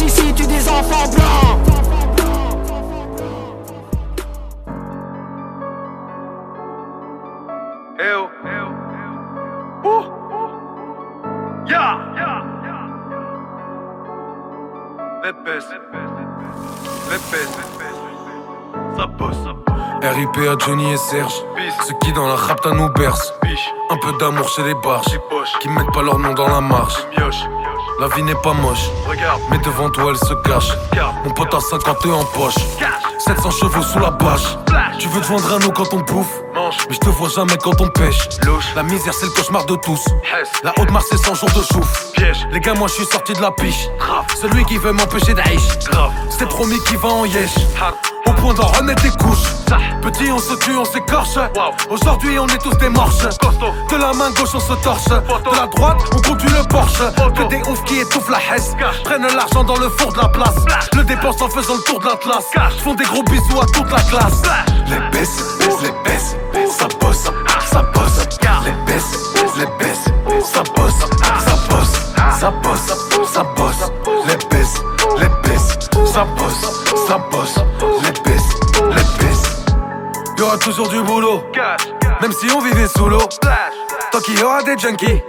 Police ici tue des enfants blancs. Eh oh, eh oh. Ça bosse. RIP à Johnny et Serge. Ceux qui dans la rapta nous bercent. Un peu d'amour chez les barges. Qui mettent pas leur nom dans la marche La vie n'est pas moche. Regarde, Mais devant toi elle se cache. Mon pote a 50 en poche 700 chevaux sous la bâche. Tu veux te joindre à nous quand on bouffe? Mais je te vois jamais quand on pêche. Louche, La misère c'est le cauchemar de tous. La haute marche c'est 100 jours de chouf. Piège, Les gars moi je suis sorti de la piche. Celui qui veut m'empêcher d'aïch C'est promis qu'il va en yesh point d'en remettre des couches. Petit on se tue, on s'écorche. Aujourd'hui on est tous des morches. De la main gauche on se torche. De la droite on conduit le Porsche. Que des oufs qui étouffent la hesse. Prennent l'argent dans le four de la place. Le dépensent en faisant le tour de l'Atlas. Font des gros bisous à toute la classe. Les baisses, les baisses, ça bosse, ça bosse. Les baisses, les baisses, ça bosse, ça bosse, ça bosse, ça bosse toujours du boulot même si on vivait sous l'eau, tant qu'il y aura des junkies,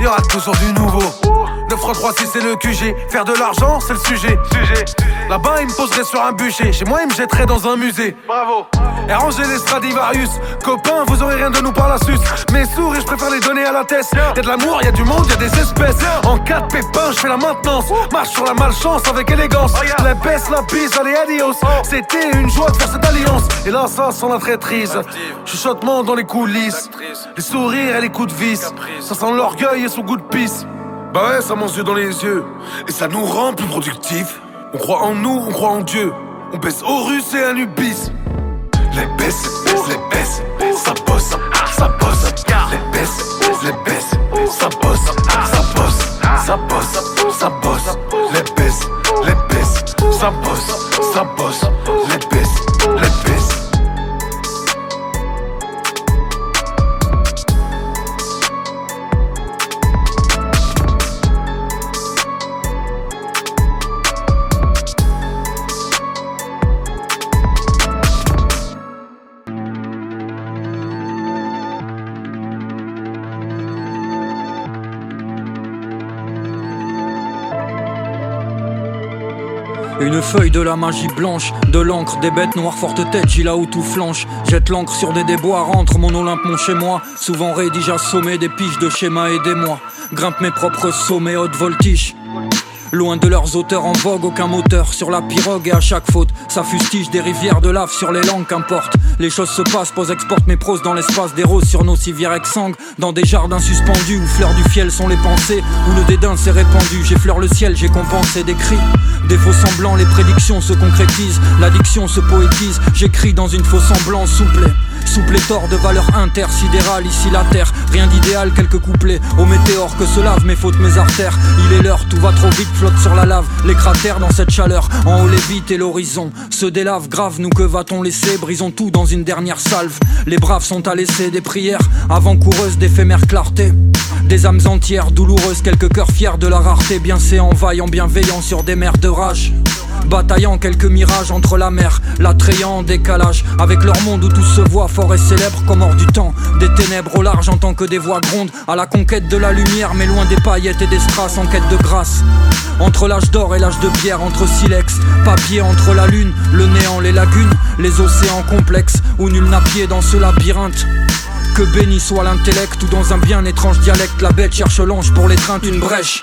il y aura toujours du nouveau. 9 3 3 6 c'est le QG, faire de l'argent c'est le sujet. sujet, Là-bas il me poserait sur un bûcher, chez moi il me jetterait dans un musée. bravo, Et ranger les Stradivarius, copains vous aurez rien de nous par la suce. Mes souris je préfère les donner à la tête. Y'a de l'amour, y'a du monde, y'a des espèces. En cas de pépin je fais la maintenance, marche sur la malchance avec élégance. La baisse, la bise, allez adios. C'était une joie de faire cette alliance. Et là ça sent la traîtrise, chuchotement dans les coulisses. Les sourires et les coups de vis, ça sent l'orgueil et son goût de pisse. Bah ouais, ça mange dans les yeux. Et ça nous rend plus productifs. On croit en nous, on croit en Dieu. On baisse Horus et Anubis. Les baisses, les baisses, ça bosse, ça bosse. Les baisses, les baisses, ça bosse, ça bosse, ça bosse, ça bosse. Les baisses, les baisses, ça bosse, ça bosse. Une feuille de la magie blanche, de l'encre, des bêtes noires forte tête, j'y là où tout flanche. Jette l'encre sur des déboires, entre mon Olympe, mon chez moi. Souvent rédige assommé des piges de schémas, aidez-moi. Grimpe mes propres sommets, haute voltige. Loin de leurs auteurs en vogue, aucun moteur sur la pirogue et à chaque faute, ça fustige des rivières de lave sur les langues, qu'importe. Les choses se passent, pose exporte mes proses dans l'espace, des roses sur nos civières exsangues, dans des jardins suspendus où fleurs du fiel sont les pensées, où le dédain s'est répandu. J'effleure le ciel, j'ai compensé des cris. Des faux semblants, les prédictions se concrétisent, l'addiction se poétise. J'écris dans une faux semblance souple. Sous pléthore de valeurs intersidérales, ici la terre, rien d'idéal, quelques couplets au météore que se lavent mes fautes, mes artères. Il est l'heure, tout va trop vite, flotte sur la lave, les cratères dans cette chaleur, en haut les vites et l'horizon se délave grave, nous que va-t-on laisser? Brisons tout dans une dernière salve. Les braves sont à laisser des prières avant-coureuses d'éphémère clarté. Des âmes entières, douloureuses, quelques cœurs fiers de la rareté, bien séants, vaillants, bienveillants sur des mers de rage. Bataillant quelques mirages entre la mer, l'attrayant en décalage Avec leur monde où tout se voit fort et célèbre comme hors du temps. Des ténèbres au large en tant que des voix grondent À la conquête de la lumière mais loin des paillettes et des strass en quête de grâce. Entre l'âge d'or et l'âge de pierre, entre silex, papier Entre la lune, le néant, les lagunes, les océans complexes Où nul n'a pied dans ce labyrinthe. Que béni soit l'intellect ou dans un bien étrange dialecte La bête cherche l'ange pour l'étreinte une brèche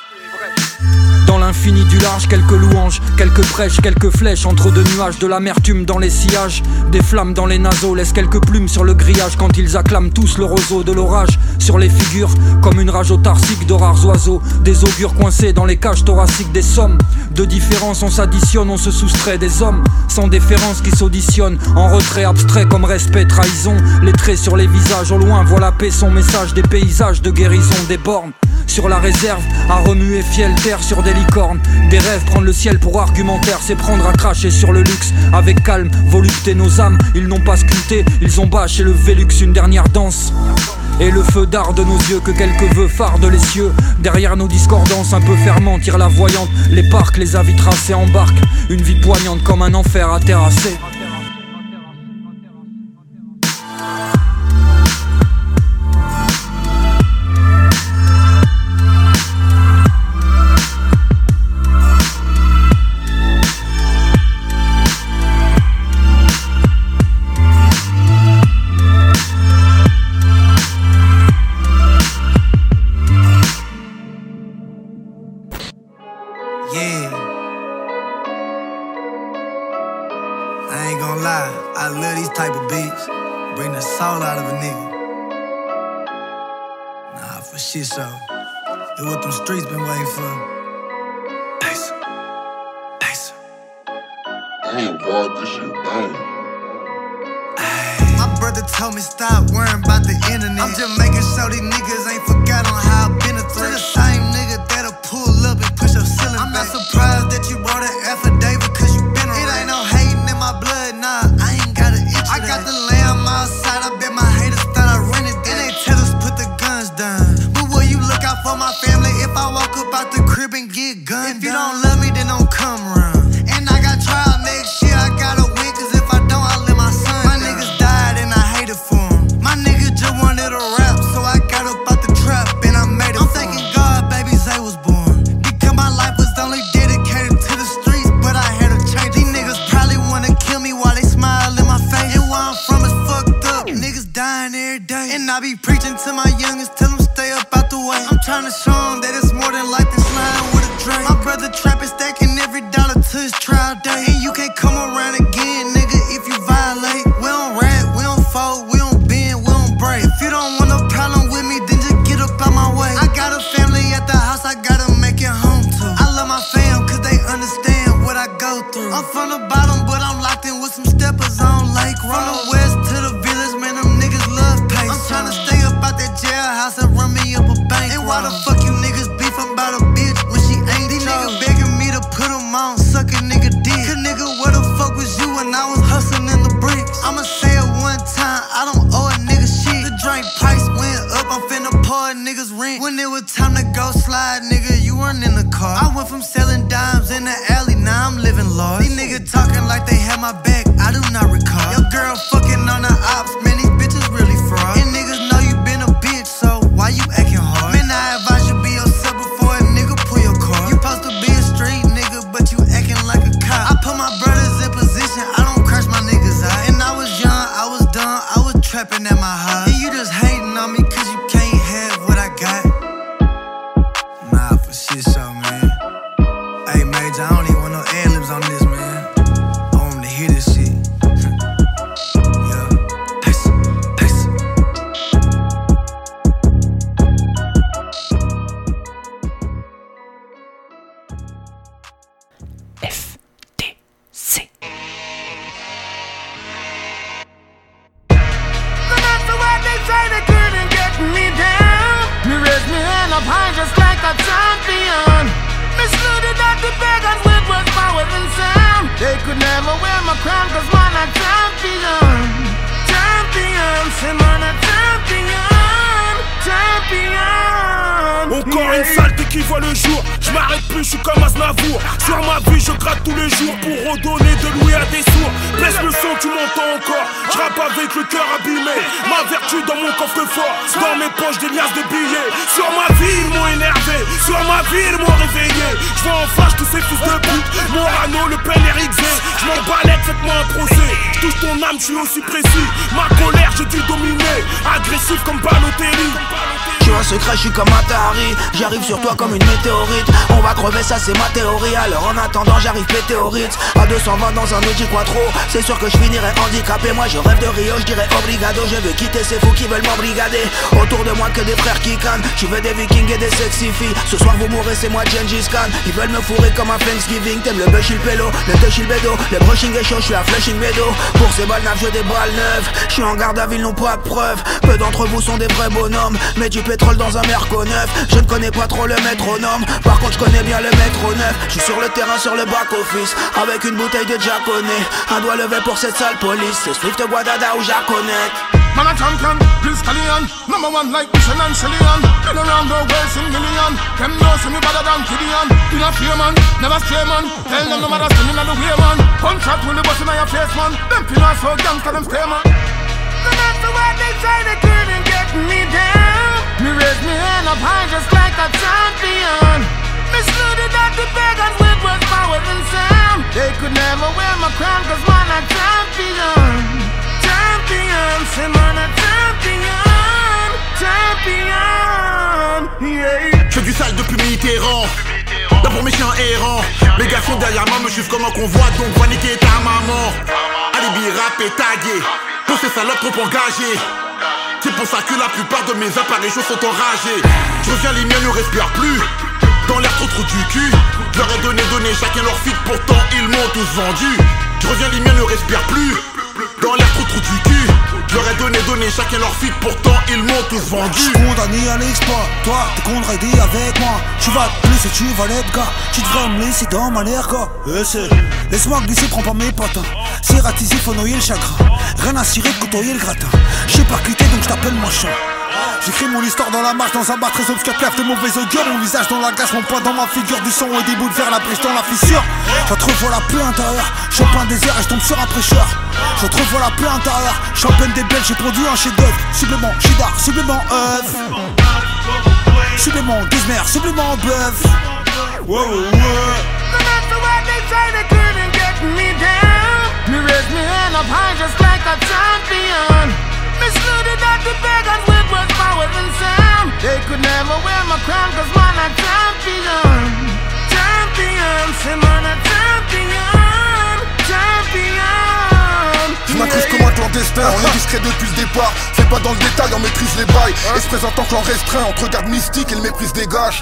dans l'infini du large, quelques louanges, quelques prêches, quelques flèches entre deux nuages, de l'amertume dans les sillages, des flammes dans les naseaux, laisse quelques plumes sur le grillage quand ils acclament tous le roseau de l'orage sur les figures, comme une rage autarcique de rares oiseaux, des augures coincés dans les cages thoraciques des sommes. De différence, on s'additionne, on se soustrait des hommes, sans déférence qui s'auditionnent, en retrait abstrait comme respect, trahison, les traits sur les visages au loin, voit la paix, son message des paysages de guérison des bornes sur la réserve, à remuer fiel terre sur des licornes. Des rêves, prendre le ciel pour argumentaire, c'est prendre à cracher sur le luxe. Avec calme, volupté, nos âmes, ils n'ont pas sculpté, ils ont bâché le Vélux une dernière danse. Et le feu d'art de nos yeux que quelques vœux phare de les cieux Derrière nos discordances un peu ferment tire la voyante Les parcs, les avis tracés embarquent Une vie poignante comme un enfer à terrasser my family if I walk up out the crib and get gunned. If you don't love me, then don't come around. Toi c'est ma théorie. Alors en attendant j'arrive pété au À 220 dans un Audi Quattro. C'est sûr que je finirai handicapé. Moi je rêve de Rio, je dirais obrigado Je veux quitter ces fous qui veulent m'embrigader. Autour de moi que des frères qui cannent. Je veux des vikings et des sexy filles. Ce soir vous mourrez c'est moi Gengis Khan. Ils veulent me fourrer comme un Thanksgiving. T'aimes le bush, le pélo, le touch, le bédo. Le brushing est chaud, je suis à Flushing Meadow. Pour ces balles neufs, je des balles neuves Je suis en garde à ville, non pas de preuves Peu d'entre vous sont des vrais bonhommes. Mais du pétrole dans un merco neuf. Je ne connais pas trop le métronome. Par contre je connais bien le métro neuf. Je suis sur le terrain, sur le back office Avec une bouteille de japonais. Un doigt levé pour cette sale police. C'est Swift Guadada ou Jaconet Man a champion, Prince Callion Number one like Mission and Cillian Been around the world in million. Them know see me better than Gideon. You not fear man, never stray man. Tell them no matter standing on the way man. Punch out with the bus in your face man. Them finna so gangsta them stay man. No matter what they try, they couldn't get me down. Me raise me hand up high just like a champion. Yeah. Je fais du sale depuis Mitterrand. Là pour mes chiens errants. Mes gars sont derrière moi me suivent comme un convoi Donc va niquer ta maman. Alibi rap et tagué Pour ces salopes trop engagées. C'est pour ça que la plupart de mes apparitions sont enragées Je reviens les miens ne respirent plus trop du cul. Je leur ai donné donné chacun leur fit Pourtant ils m'ont tous vendu. Je reviens les miens ne respirent plus. Dans l'air trop trop du cul. Je leur ai donné donné chacun leur fit Pourtant ils m'ont tous vendu. J'suis condamné à l'exploit, toi t'es condamné avec moi. Tu vas te plus et tu vas l'être gars. Tu devrais me laisser dans ma l'air gars. C'est- Laisse-moi glisser, prends pas mes patins C'est ratisé, faut noyer le chagrin. Rien à cirer, côtoyer le gratin. J'ai pas quitté donc je t'appelle machin J'écris mon histoire dans la marche, dans un bar très obscur, clave de mauvais augure, mon visage dans la glace, mon poids dans ma figure, du sang et des bouts de verre, la brèche dans la fissure. Je retrouve la pluie intérieure, je suis en plein désert et je tombe sur un prêcheur. Je retrouve la pluie intérieure, je suis en pleine des belles, j'ai produit un chef d'œuvre, supplément, cheddar, supplément œuf. What they try, they couldn't get me raise me just like a champion. Me saluted at the pagans with words, power and sound. They could never wear my crown cause man a champion. Champion, say man a champion. Champion. Je m'incruste comme un clandestin, on est discret depuis le départ. Fais pas dans le détail, on maîtrise les bails. Et se présente en clan restreint, entre garde mystique et le méprise des gages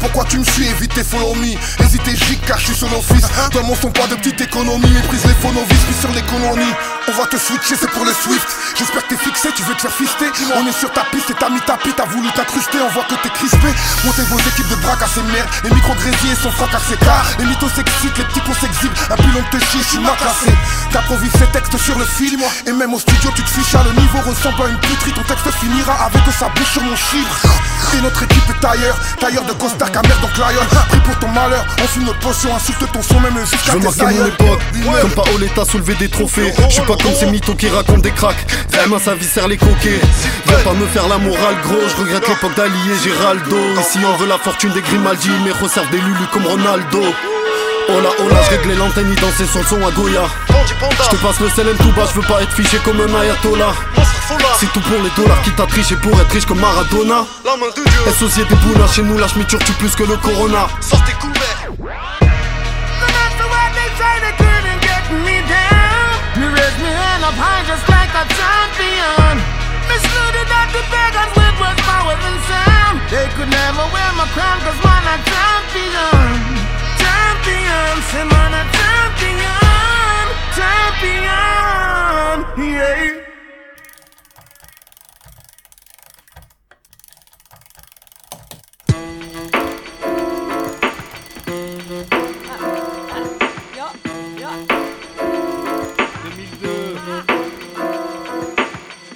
Pourquoi tu me suis, évite tes follow me Hésitez gic car je suis sur l'office Dans mon son pas de petite économie. Méprise les faux novices, puis sur l'économie On va te switcher, c'est pour le Swift. J'espère que t'es fixé, tu veux te faire fister. On est sur ta piste et t'as mis ta piste, t'as voulu t'incruster. On voit que t'es crispé. Montez vos équipes de braque à ces merdes. Les micro grésiers sont frac à ses cas Les mythos s'excitent, les petits cons s'exhibent. Un pilon de te chie, je suis mal classé. T'improvises ces textes sur le film. Et même au studio tu te fiches à le niveau. Ressemble à une puterie Ton texte finira avec sa bouche sur mon chiffre. Et notre équipe est tailleur Tailleur de costard qu'à merde donc Lion. Pris pour ton malheur, on fume notre potion Insulte ton son même jusqu'à Je veux tes marquer mon époque Ouais. Comme Paoletta soulever des trophées. Je suis pas comme ces mythos qui racontent des cracks. Vraiment sa vie sert les coquets. Viens pas me faire la morale gros Je regrette l'époque d'Ali et Géraldo. Ici on veut la fortune des Grimaldi Mais resserve des Lulu comme Ronaldo Oh là oh là je réglais l'antenne il dansait son son à Goya. Je te passe le CLM tout bas Je veux pas être fiché comme un ayatollah. C'est tout pour les dollars qui t'a triché pour être riche comme Maradona. La société boula chez nous la schmiture tue plus que le corona. Sortez couverts. Try, couldn't get me down. Me raise me hand up high just Champion, say man a champion. Champion, yeah.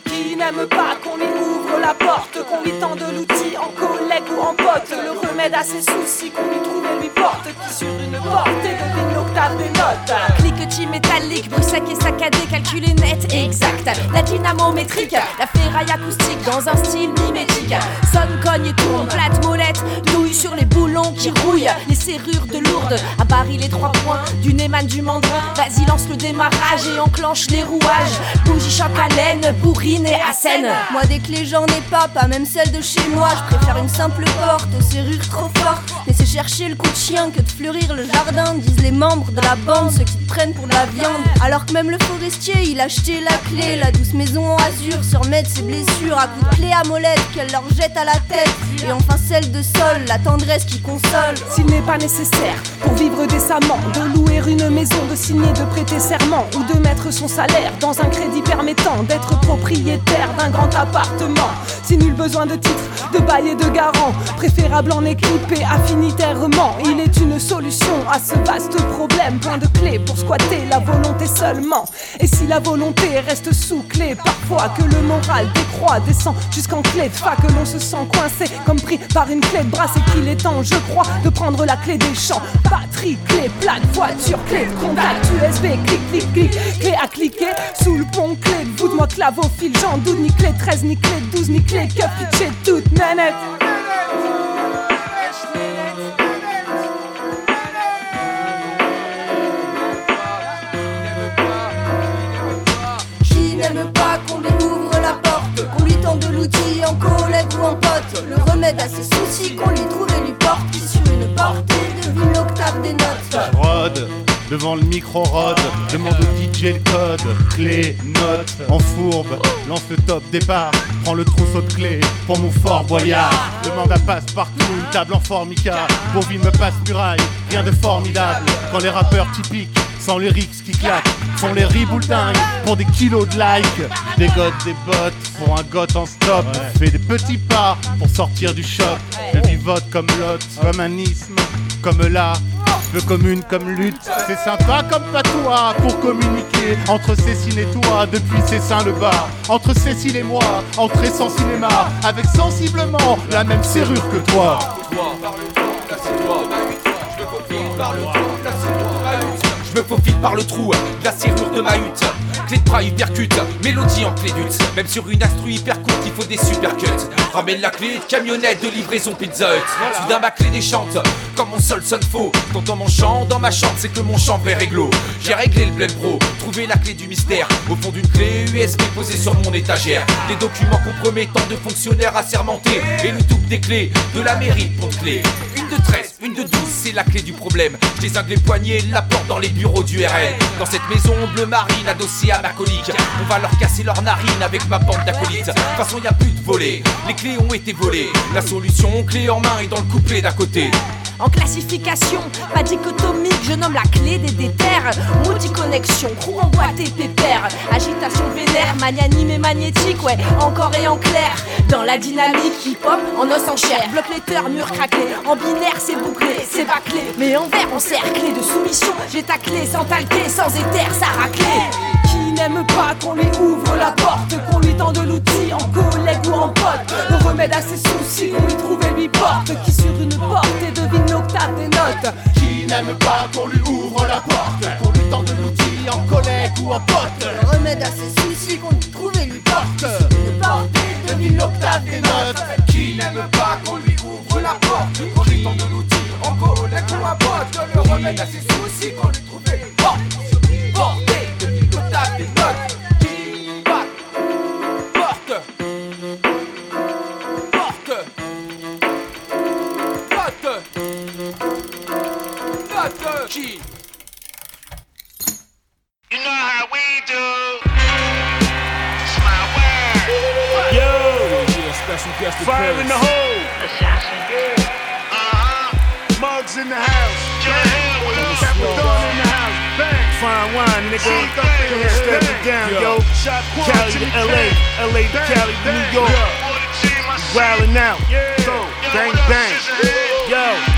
Qui n'aime pas qu'on lui ouvre la porte, qu'on lui tende l'outil en remède à ses soucis qu'on lui trouve et lui porte, qui sur une portée devine l'octave des notes. Cliquetis métallique, bruit sec et saccadé, calculé net, exact. La dynamométrique, la ferraille acoustique dans un style mimétique. Sonne, cogne et tourne, plate molette, douille sur les boulons qui rouillent, les serrures de lourdes. À Paris, les trois points du Neyman du mandrin. Vas-y, lance le démarrage et enclenche les rouages. Bougie, choc à laine, bourrine et à scène. Moi, des clés, j'en ai pas, pas même celle de chez moi. Je préfère une simple porte aux serrures trop. Laissez chercher le coup de chien que de fleurir le jardin, disent les membres de la bande, ceux qui te prennent pour la viande. Alors que même le forestier, il a acheté la clé, la douce maison en azur, sur remettre ses blessures à coups de clé à molette qu'elle leur jette à la tête. Et enfin celle de sol, la tendresse qui console. S'il n'est pas nécessaire pour vivre décemment, de louer une maison, de signer, de prêter serment ou de mettre son salaire dans un crédit permettant d'être propriétaire d'un grand appartement. Si nul besoin de titre, de bail de garant, préférable en équipe et affinitairement, il est une solution à ce vaste problème. Point de clé pour squatter la volonté seulement. Et si la volonté reste sous clé, parfois que le moral décroît, descend jusqu'en clé de fa, que l'on se sent coincé comme pris par une clé de bras, c'est qu'il est temps, je crois, de prendre la clé des champs. Batterie, clé, plaque, voiture, clé de contact, USB, clic, clic, clic, clé à cliquer, sous le pont, clé de voûte, moi clave au fil, j'en doute, ni clé 13, ni clé 12, ni clé que pitché toute manette. Le remède à ses soucis qu'on lui trouve et lui porte, qui sur une portée devine l'octave des notes. Rod, devant le micro rod, demande au DJ le code, clé, note, en fourbe, lance le top départ, prends le trousseau de clés pour mon fort boyard, demande à passe partout, une table en formica, bovine me passe muraille, rien de formidable, quand les rappeurs typiques, sans les rixes qui claquent, font les ribouldingues. Pour des kilos de likes, des gottes, des bottes, pour un goth en stop, fais des petits pas pour sortir du shop, je vivote comme l'autre, comme un isme, comme là, peu commune comme lutte, c'est sympa comme patois pour communiquer entre Cécile et toi. Depuis Cessin le bas, entre Cécile et moi, entrer sans cinéma, avec sensiblement la même serrure que toi. Je me faufile par le trou de la serrure de ma hutte. Clé de bras hypercute, mélodie en clé d'ut. Même sur une astru hyper courte, il faut des super cuts. Ramène la clé de camionnette de livraison Pizza Hut. Soudain ma clé déchante, comme mon sol sonne faux. T'entends mon chant dans ma chambre, c'est que mon chambre est réglo. J'ai réglé le bled pro, trouvé la clé du mystère. Au fond d'une clé USB posée sur mon étagère. Des documents compromettants de fonctionnaires assermentés. Et le double des clés de la mairie pour clé. Une de 13, une de 12, c'est la clé du problème. Je désingue les poignets, la porte dans les bureaux du RL. Dans cette maison bleu marine adossée à ma colique, on va leur casser leurs narines avec ma bande d'acolytes. De toute façon, y a plus de volets, les clés ont été volées. La solution, clé en main, est dans le couplet d'à côté. En classification, pas dichotomique, je nomme la clé des déterres. Multiconnexion, courant boîté pépère. Agitation vénère, magnanime et magnétique, ouais, encore et en clair. Dans la dynamique hip-hop, en os en chair. Bloc letter, mur craqué. En binaire, c'est bouclé, c'est bâclé. Mais en vert, on clé de soumission. J'ai ta clé sans talquer, sans éther, ça raclé. Qui n'aime pas qu'on lui ouvre la porte, qu'on lui tende l'outil en collègue ou en pote. Le remède à ses soucis, qu'on lui trouve et lui porte. Qui sur une portée devine l'octave des notes. Qui n'aime pas qu'on lui ouvre la porte, qu'on lui tende l'outil en collègue ou en pote. Le remède à ses soucis qu'on lui trouve et lui porte. Une portée devine l'octave des notes. Qui n'aime pas qu'on lui ouvre la porte, qu'on lui tende l'outil en collègue ou en pote. Le remède à ses soucis qu'on lui trouve et lui porte. Note, note. You know how we do. It's my word. Yo, special guest Fire in the hole. Uh-huh. Mugs in the house. Capricorn in the house. Bang. Fine wine, nigga. Step it down, yo. Cali to LA, LA to Cali to New York. Wildin' out. Bang, bang. Yo.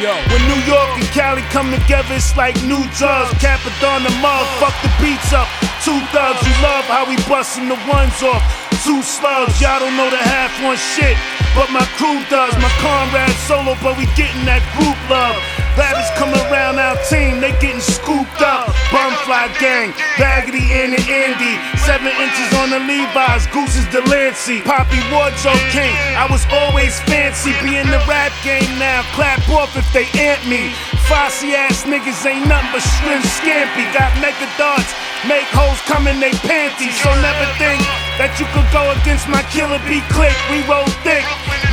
Yo, when New York and Cali come together, it's like new drugs. Capadon the mug, fuck the beats up. Two thugs, you love how we bustin' the ones off. Two slugs, y'all don't know the half one shit. But my crew does, my comrades solo, but we getting that group love. Rabbits come around our team, they getting scooped up. Bumfly gang, Baggedy and the Indy. Seven inches on the Levi's, Goose is Delancey. Poppy wardrobe king, I was always fancy. Be in the rap game now, clap off if they ant me. Fossy ass niggas ain't nothing but shrimp scampy. Got mega darts, make hoes come in they panties. So never think that you could go against my killer B click. We roll thick,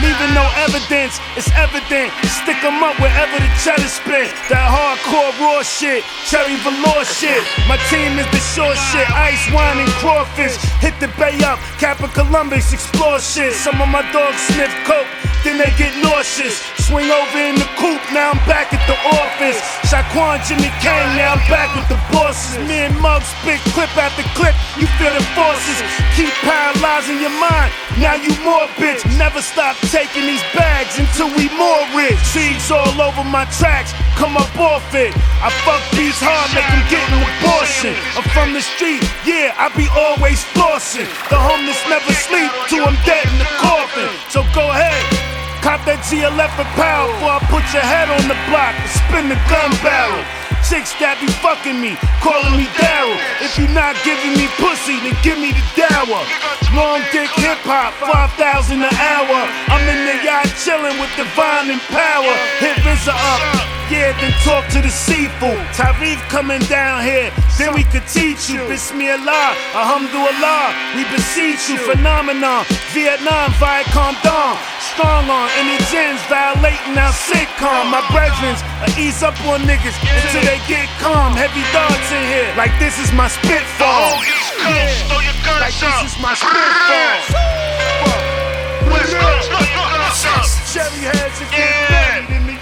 leaving no evidence. It's evident. Stick 'em up wherever the cheddar spit. That hardcore raw shit, cherry velour shit. My team is the short shit. Ice, wine, and crawfish. Hit the bay up, Kappa Columbus, explore shit. Some of my dogs sniff coke, then they get nauseous. Swing over in the coupe, now I'm back at the office. Shaquan, Jimmy Kane, now I'm back with the bosses. Me and Mug spit clip after clip, you feel the forces. Keep paralyzing your mind, now you more bitch. Never stop taking these bags until we more rich. Seeds all over my tracks, come up off it. I fuck these hard, make them get an abortion. I'm from the street, yeah, I be always flossing. The homeless never sleep till I'm dead in the coffin. So go ahead. Cop that GLF a power before I put your head on the block and spin the gun barrel. Chicks that be fucking me, calling me Daryl. If you not giving me pussy, then give me the dower. Long dick hip hop, 5,000 an hour. I'm in the yacht chilling with divine and power. Hit Visa up. Yeah, then talk to the seafood. Tariq coming down here, then we could teach you. Bismillah, alhamdulillah, we beseech you. Phenomenon, Vietnam, Viacom Dawn. Strong on any gins, violating our sitcom. My brethrens, I ease up on niggas until they get calm. Heavy thoughts in here, like this is my spitfall. Oh, yeah, like this is my spitfall. West Coast, your guns up. Cherry heads and get buried in the yard.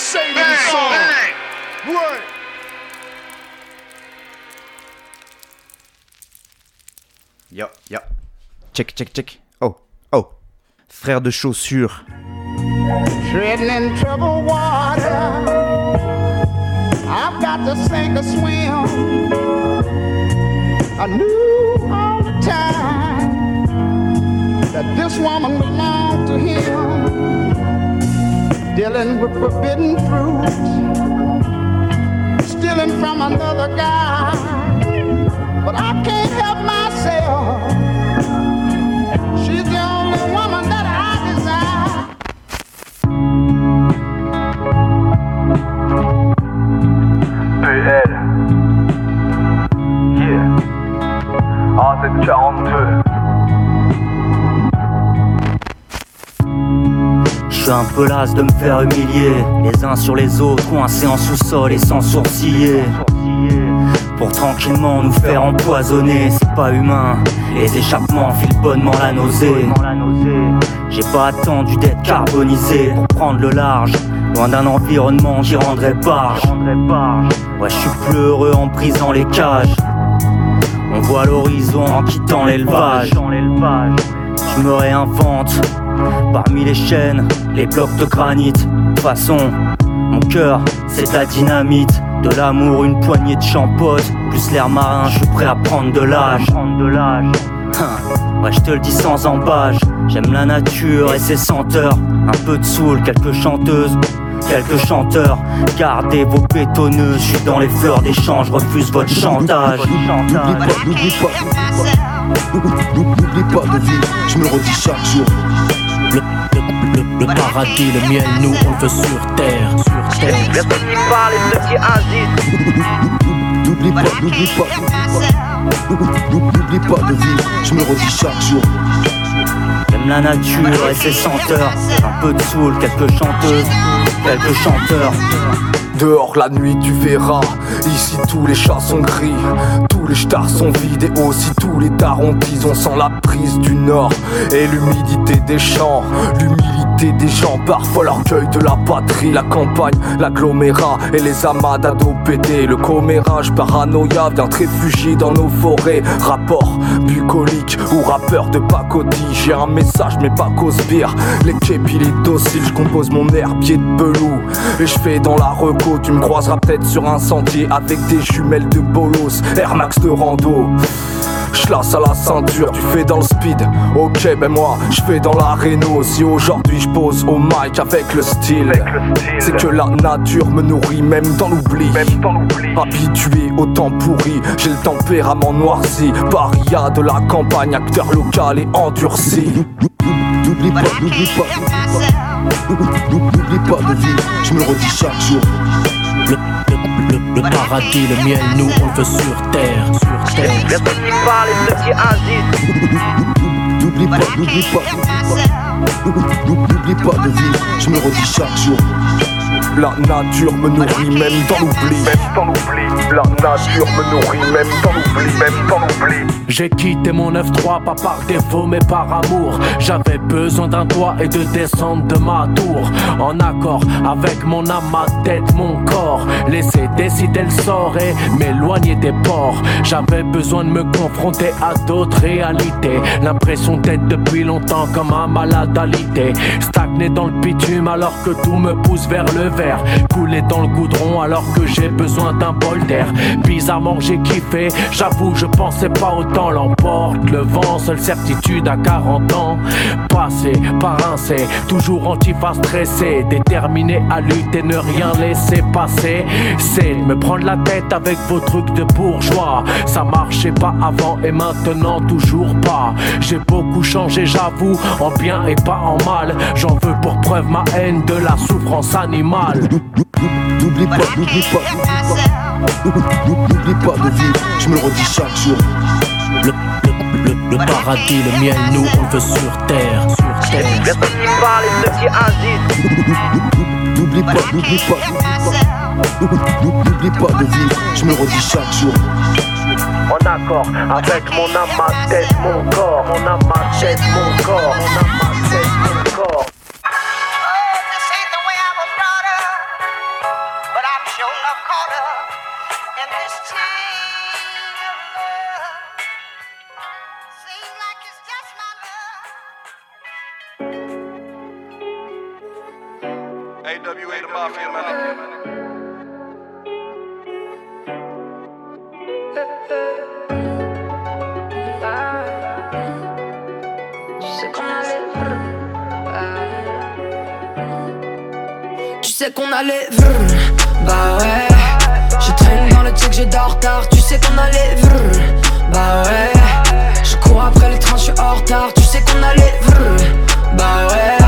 Say to the song. What? Yo, yo. Check, check, check. Oh, oh. Frère de chaussures. Treading in troubled water. I've got to sink or swim. I knew all the time that this woman belonged to him. Dealing with forbidden fruit, stealing from another guy. But I can't help myself. She's the only woman that I desire. PL. Yeah. AZ42. Je suis un peu las de me faire humilier, les uns sur les autres, coincés en sous-sol et sans sourciller. Pour tranquillement nous faire empoisonner, c'est pas humain. Les échappements filent bonnement la nausée. J'ai pas attendu d'être carbonisé pour prendre le large, loin d'un environnement qui rendrait barge. Ouais, je suis plus heureux en brisant les cages. On voit l'horizon en quittant l'élevage. Je me réinvente parmi les chaînes, les blocs de granit. De toute façon, mon cœur, c'est de la dynamite. De l'amour, une poignée de champote. Plus l'air marin, je suis prêt à prendre de l'âge. Hein, Ouais, je te le dis sans embâche. J'aime la nature et ses senteurs. Un peu de soul, quelques chanteuses. Quelques chanteurs, gardez vos pétonneux. Je suis dans les fleurs des champs, je refuse votre chantage. N'oublie pas, n'oublie pas de vivre, je me le redis chaque jour. Le, le- le- le paradis, le miel, nous on le veut sur terre, sur terre. N'oublie pas, n'oublie pas, n'oublie pas de vivre, je me le redis chaque jour. J'aime la nature et ses senteurs. Un peu de soul, quelques chanteuses, quelques chanteurs. Dehors la nuit tu verras, ici tous les chats sont gris, tous les stars sont vides et aussi tous les tarontis on sent la prise du nord. Et l'humidité des champs, des gens, parfois l'orgueil de la patrie, la campagne, l'agglomérat et les amas d'ados pétés, le commérage paranoïa vient réfugier dans nos forêts, rapport bucolique ou rappeur de pacotille, j'ai un message mais pas qu'au sbire, les képis les dociles, je compose mon herbier de belou et je fais dans la reco, tu me croiseras peut-être sur un sentier avec des jumelles de bolos, Air Max de rando. J'lasse à la ceinture, tu fais dans le speed. Ok, ben moi, je fais dans la Renault. Si aujourd'hui je pose au mic avec le style, c'est que la nature me nourrit, même dans l'oubli. Habitué au temps pourri, j'ai le tempérament noirci. Paria de la campagne, acteur local et endurci. N'oublie pas, n'oublie pas, n'oublie pas de vivre, je me redis chaque jour. Le, le, le, le paradis, le miel, nous on le veut sur terre, sur terre. N'oublie pas, n'oublie pas, n'oublie pas de vivre, je me redis chaque jour. La nature me nourrit même dans l'oubli. Même dans l'oubli. La nature me nourrit même dans l'oubli. Même dans l'oubli. J'ai quitté mon 9-3, pas par défaut mais par amour. J'avais besoin d'un toit et de descendre de ma tour. En accord avec mon âme, ma tête, mon corps. Laisser décider le sort et m'éloigner des ports. J'avais besoin de me confronter à d'autres réalités. L'impression d'être depuis longtemps comme un malade alité. Stagné dans le bitume alors que tout me pousse vers le verre. Couler dans le goudron alors que j'ai besoin d'un bol d'air. Bizarrement j'ai kiffé, j'avoue je pensais pas autant. L'emporte le vent, seule certitude à 40 ans. Passé, par rincé, toujours antiphase stressé. Déterminé à lutter, ne rien laisser passer. C'est me prendre la tête avec vos trucs de bourgeois. Ça marchait pas avant et maintenant toujours pas. J'ai beaucoup changé, j'avoue, en bien et pas en mal. J'en veux pour preuve ma haine de la souffrance animale. N'oublie pas, n'oublie pas, n'oublie pas de vivre, je me le redis chaque jour. Le, le, le, le paradis, le miel, nous on veut sur terre, sur terre. N'oublie pas, n'oublie pas, n'oublie pas de vivre, je me le redis chaque jour. En accord avec mon âme, ma tête, mon corps. Mon âme, ma tête, mon corps. Mon âme, ma tête, mon corps. Bah ouais Je traîne dans le check, j'ai dors tard Tu sais qu'on allait bah ouais Je cours après le train, je suis en retard Tu sais qu'on allait vrr, bah ouais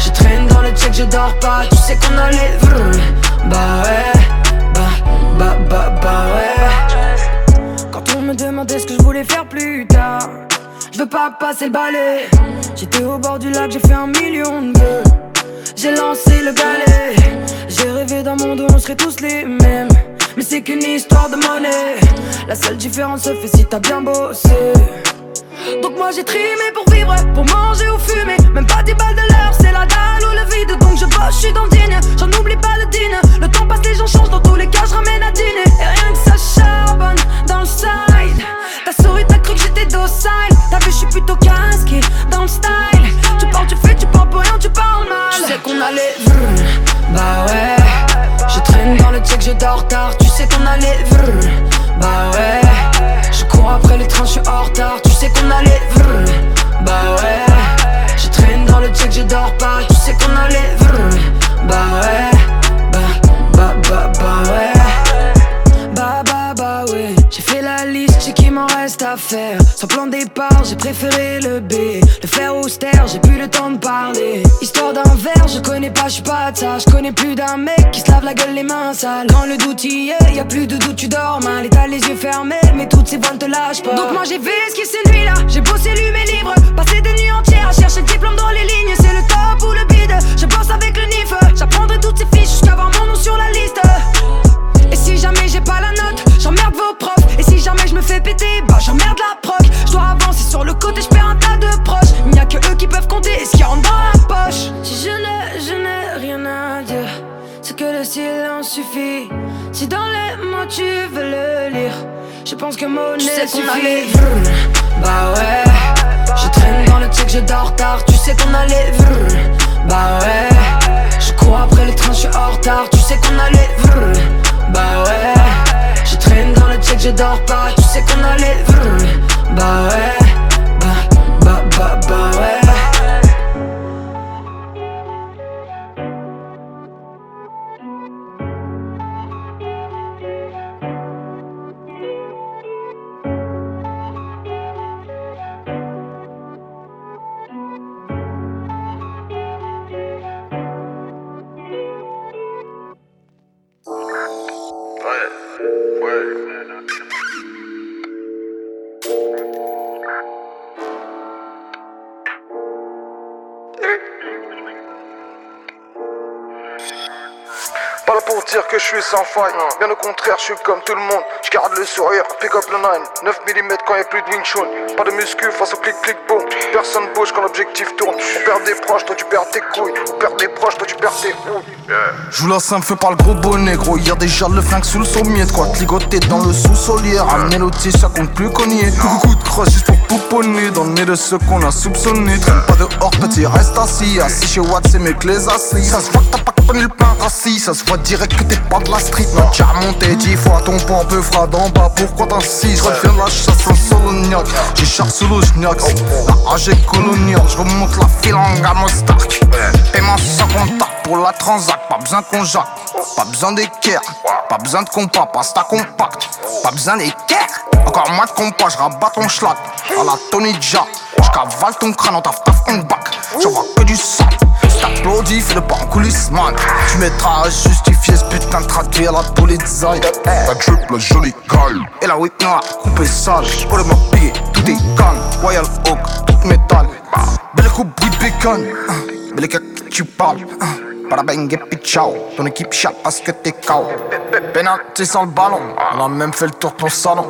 Je traîne dans le check, je dors pas Tu sais qu'on allait vrr, bah ouais Bah, bah, bah, bah ouais. Quand on me demandait ce que je voulais faire plus tard Je veux pas passer le balai. J'étais au bord du lac, j'ai fait un million de j'ai lancé le balai J'ai rêvé d'un monde où on serait tous les mêmes. Mais c'est qu'une histoire de monnaie. La seule différence se fait si t'as bien bossé. Donc moi j'ai trimé pour vivre, pour manger ou fumer. Même pas 10 balles de l'heure, c'est la dalle ou le vide. Donc je bosse, je suis dans le j'en oublie pas le dîner. Le temps passe, les gens changent, dans tous les cas je ramène à dîner. Et rien que ça charbonne dans le side. T'as souri, t'as cru que j'étais docile. T'as vu, je suis plutôt casqué dans le style. Tu parles, tu fais, tu parles tu parles mal. Tu sais qu'on allait vrr, bah ouais. Je traîne dans le check, je dors tard. Tu sais qu'on allait vrr, bah ouais. Je cours après le train, je suis en retard. Tu sais qu'on allait vrr, bah ouais. Je traîne dans le check, je dors pas. Tu sais qu'on allait vrr, bah ouais. Bah, bah, bah, bah ouais. Bah, bah, bah ouais. J'ai fait la liste, j'ai qui m'en reste à faire. Sans plan de départ, j'ai préféré le B. Le faire austère, j'ai plus le temps de parler. Histoire d'un verre, je connais pas, je pas de ça. Je connais plus d'un mec qui se lave la gueule les mains sales. Quand le doute y est, y a plus de doute, tu dors mal. Et t'as les yeux fermés, mais toutes ces voiles te lâchent pas. Donc moi j'ai fait ce qui c'est lui là J'ai bossé lu mes livres. Passé des nuits entières à chercher le diplôme dans les lignes. C'est le top ou le bide. Je bosse avec le NIF. J'apprendrai toutes ces fiches jusqu'à avoir mon nom sur la liste. Et si jamais j'ai pas la note, j'emmerde vos profs. Et si jamais je me fais péter, bah j'emmerde la proc. Je dois avancer sur le côté, je perds un tas de proches. Il n'y a que eux qui peuvent compter ce qu'il y a en dans la poche. Si je n'ai, je n'ai rien à dire, c'est que le silence suffit. Si dans les mots tu veux le lire, je pense que mon tu sais qu'on allait bah ouais. Je traîne dans le check, je dors tard. Tu sais qu'on allait bah ouais. Je cours après le train, je suis en retard. Tu sais qu'on allait bah ouais. Check, je dors pas. Tu sais qu'on allait vrr, bah ouais, suis sans faille, bien au contraire, je suis comme tout le monde. Je garde le sourire, pick up le 9, 9 mm quand y a plus de Wing Chun. Pas de muscu face au clic clic boom. Personne bouge quand l'objectif tourne. On perd des proches, toi tu perds tes couilles. On perd des proches, toi tu perds tes couilles. Joue la simple, fais pas le gros bonnet, gros. Y'a déjà le flingue sous le sommier. De quoi te ligoter dans le sous-solier. Ramener l'outil, ça compte plus cogner. Coup de crosse juste pour pouponner. Dans le nez de ceux qu'on a soupçonné. Traîne pas dehors, petit, reste assis. Assis chez Watt, c'est mes clés assis. Ça se voit que t'as pas connu le pain rassis. Ça se voit direct que t'es pas de la street. Non, t'as monté dix fois ton pont peu fera d'en bas. Pourquoi t'insistes Je reviens de la chasse en solognac. J'ai charge sous le schnack. La est coloniale. Je remonte la file en gamme Stark. Paiement sans contact pour la transac. Pas besoin qu'on jacque. Pas besoin d'équerre. Pas besoin de compas. Pasta compact. Pas besoin d'équerre. Encore moins de compas. Je rabats ton schlag. À la Tony Jack. Je cavale ton crâne en taf taf on back. J'en vois que du sang. T'applaudis, fais le pas en coulisses, man. Tu mettras à justifier ce putain de traduit à la police. La drip, la jolie gueule. Et la whip noire, coupée sale. Pour le payé, tout est canne. Royal Oak, tout métal. Belle coupe, bruit bacon. Belle que tu parles. Bang et puis ciao. Ton équipe chatte parce que t'es KO. Penalty sans le ballon. On a même fait le tour de ton salon.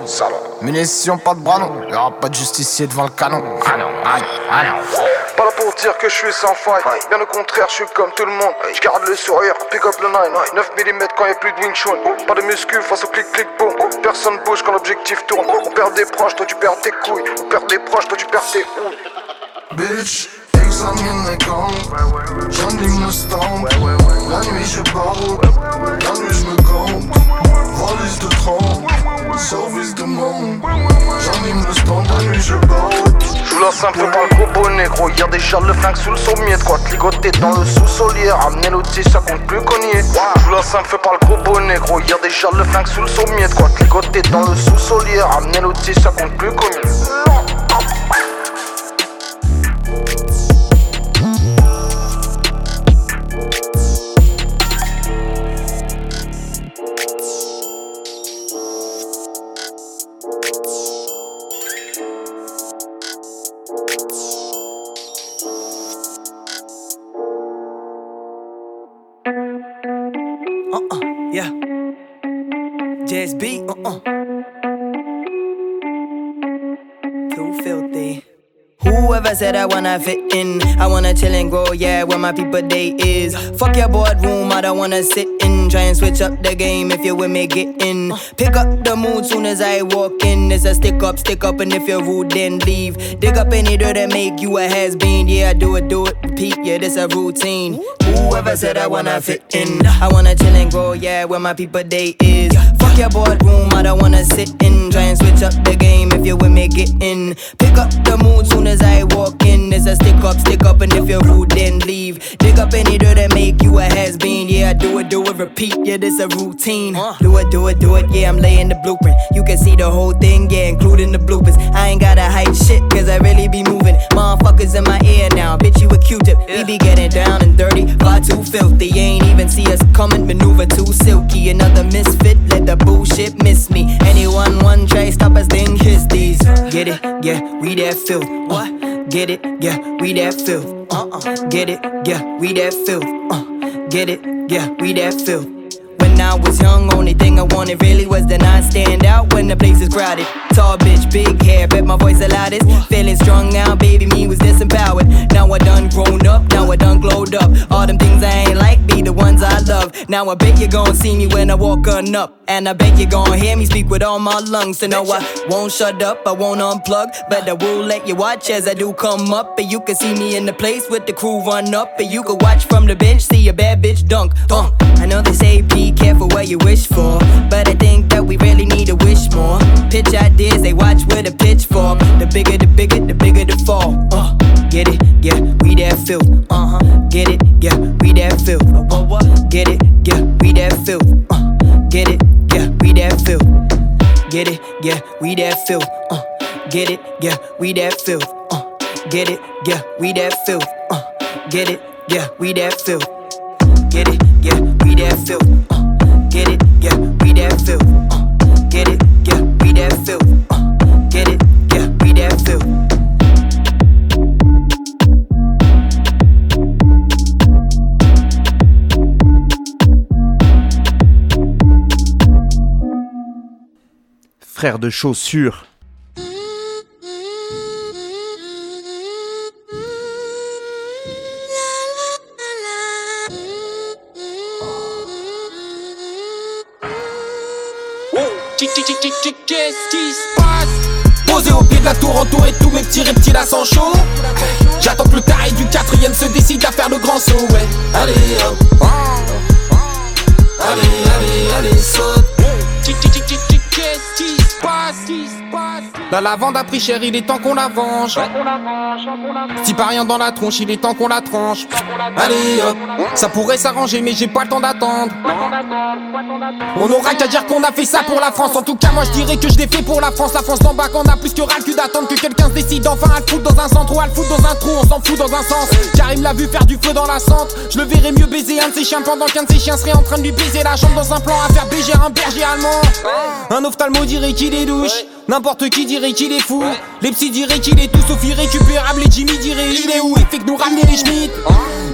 Munitions, pas de bras non. Y'aura pas de justicier devant le canon. Aïe, aïe. Pas là pour dire que je suis sans faille, bien au contraire, je suis comme tout le monde. Je garde le sourire, pick up le 9, 9 mm quand y a plus de Wing Chun. Pas de muscu face au clic clic boom. Personne bouge quand l'objectif tourne. On perd des proches, toi tu perds tes couilles. On perd des proches, toi tu perds tes couilles. Bitch, examine les gangs. J'anime le stand. La nuit je baroute. La nuit je me gante. Valise de 30. Service de monde. J'anime le stand. La nuit je baroute. Joue la simple, fais pas le gros bonnet, gros. Y'a déjà le flingue sous le sommier. Te ligoter dans le sous-solier. Ramener l'outil, ça compte plus cogner. Joue la simple, fais pas le gros bonnet, gros. Y'a déjà le flingue sous le sommier. Te ligoter dans le sous-solier. Ramener l'outil, ça compte plus cogner. Uh-uh, Whoever said I wanna fit in, I wanna chill and grow, yeah, where my people day is. Fuck your boardroom, I don't wanna sit in. Try and switch up the game if you with me, get in. Pick up the mood soon as I walk in. It's a stick up, stick up, and if you're rude, then leave. Dig up any dirt that make you a has been, yeah, I do it, do it, repeat, yeah, this a routine. Whoever said I wanna fit in, I wanna chill and grow, yeah, where my people day is. Fuck your boardroom, I don't wanna sit in. Try and switch up the game if you with me, get in. Pick up the mood soon as I walk in. It's a stick up, stick up, and if you're rude, then leave. Dig up any dirt that make you a has been, yeah, I do it, do it, repeat, yeah, this a routine. Do it, do it, do it, yeah, I'm laying the blueprint. You can see the whole thing, yeah, including the bloopers. I ain't gotta hide shit, cause I really be moving. Motherfuckers in my ear now, bitch, you a Q-tip. We be getting down and dirty, far too filthy. Ain't even see us coming, maneuver too silky. Another misfit, let the bullshit miss me. Anyone one try, stop us, then kiss these. Get it, yeah, we that filth. What? Get it, yeah, we that filth. Uh-uh. Get it, yeah, we that filth. Uh. Get it, yeah, we that filth. When I was young, only thing I wanted really was to not stand out when the place is crowded. Tall bitch, big hair, bet my voice the loudest. Feeling strung out, baby, me was disempowered. Now I done grown up, now I done glowed up. All them things I ain't like be the ones I love. Now I bet you gon' see me when I walk on up. And I bet you gon' hear me speak with all my lungs. So no, I won't shut up, I won't unplug. But I will let you watch as I do come up. And you can see me in the place with the crew run up. And you can watch from the bench, see a bad bitch dunk. Uh, I know they say be careful what you wish for. But I think that we really need to wish more. Pitch ideas, they watch with a pitchfork. The bigger, the bigger, the bigger the fall. Uh, get it, yeah, we that filth. Uh huh. Get it, yeah, we that filth. Uh, what? Get it, yeah, we that filth. Uh, get it, yeah, we that filth. Get it, yeah, we that filth. Uh, get it, yeah, we that filth. Uh, get it, yeah, we that filth. Uh, get it, yeah, we that filth. Get it, yeah, we that filth. Frère de chaussures. Qu'est-ce qui se passe Posé au pied de la tour, entouré de tous mes petits reptiles à sang chaud. J'attends que le taré du quatrième se décide à faire le grand saut. Allez. Allez, allez, allez, saute. La lavande a pris cher, il est temps qu'on la venge. Si pas rien dans la tronche, il est temps qu'on la tranche. Allez hop, ça pourrait s'arranger, mais j'ai pas le temps d'attendre. On aura qu'à dire qu'on a fait ça pour la France. En tout cas, moi je dirais que je l'ai fait pour la France. La France d'en bas, qu'on a plus que ras le cul d'attendre que quelqu'un se décide enfin à le foutre dans un centre ou à le foutre dans un trou. On s'en fout dans un sens. Car il me l'a vu faire du feu dans la centre. Je le verrais mieux baiser un de ses chiens pendant qu'un de ses chiens serait en train de lui baiser la jambe dans un plan à faire beiger un berger allemand. Un ophtalmo dirait qu'il est douche. N'importe qui dirait qu'il est fou. Les psys diraient qu'il est tout sauf irrécupérable. Et Jimmy dirait il est où? Il fait que nous ramener les Schmitt.